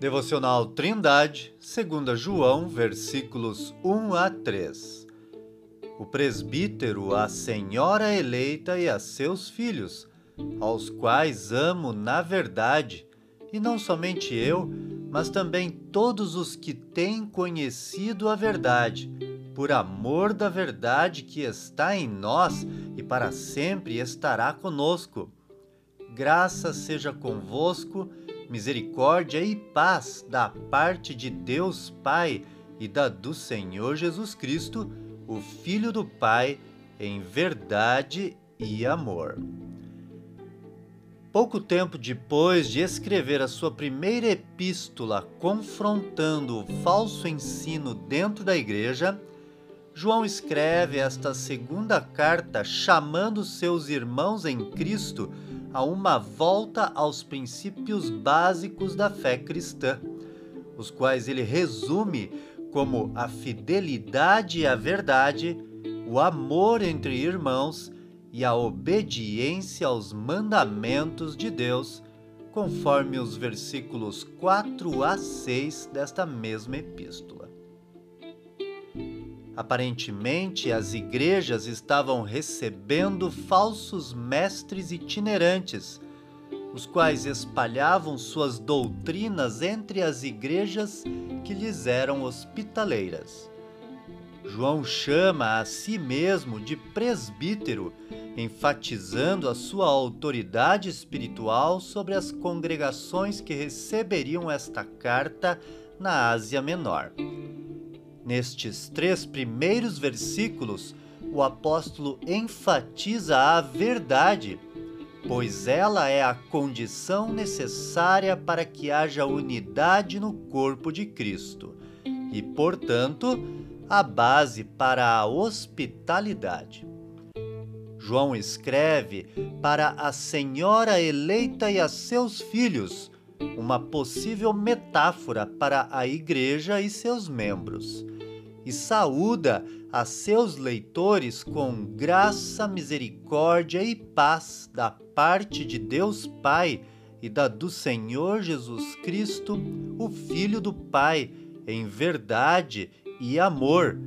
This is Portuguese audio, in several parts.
Devocional Trindade, 2 João, versículos 1 a 3. O presbítero, a senhora eleita e a seus filhos, aos quais amo na verdade, e não somente eu, mas também todos os que têm conhecido a verdade, por amor da verdade que está em nós e para sempre estará conosco. Graça seja convosco misericórdia e paz da parte de Deus Pai e da do Senhor Jesus Cristo, o Filho do Pai, em verdade e amor. Pouco tempo depois de escrever a sua primeira epístola confrontando o falso ensino dentro da igreja, João escreve esta segunda carta chamando seus irmãos em Cristo a uma volta aos princípios básicos da fé cristã, os quais ele resume como a fidelidade à verdade, o amor entre irmãos e a obediência aos mandamentos de Deus, conforme os versículos 4 a 6 desta mesma epístola. Aparentemente, as igrejas estavam recebendo falsos mestres itinerantes, os quais espalhavam suas doutrinas entre as igrejas que lhes eram hospitaleiras. João chama a si mesmo de presbítero, enfatizando a sua autoridade espiritual sobre as congregações que receberiam esta carta na Ásia Menor. Nestes três primeiros versículos, o apóstolo enfatiza a verdade, pois ela é a condição necessária para que haja unidade no corpo de Cristo e, portanto, a base para a hospitalidade. João escreve para a senhora eleita e a seus filhos, uma possível metáfora para a igreja e seus membros e saúda a seus leitores com graça, misericórdia e paz da parte de Deus Pai e da do Senhor Jesus Cristo, o Filho do Pai, em verdade e amor,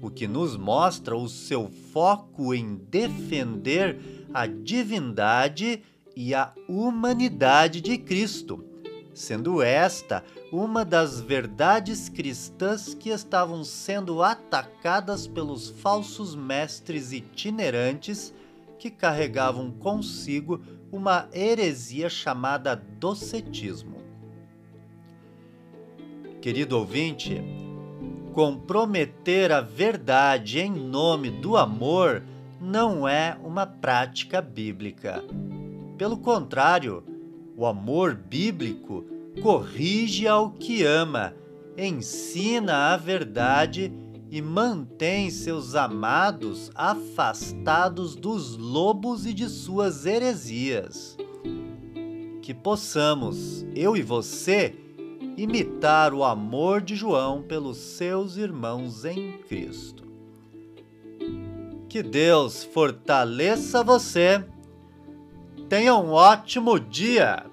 o que nos mostra o seu foco em defender a divindade e a humanidade de Cristo sendo esta uma das verdades cristãs que estavam sendo atacadas pelos falsos mestres itinerantes que carregavam consigo uma heresia chamada docetismo. Querido ouvinte, comprometer a verdade em nome do amor não é uma prática bíblica. Pelo contrário, o amor bíblico corrige ao que ama, ensina a verdade e mantém seus amados afastados dos lobos e de suas heresias. Que possamos, eu e você, imitar o amor de João pelos seus irmãos em Cristo. Que Deus fortaleça você Tenha um ótimo dia!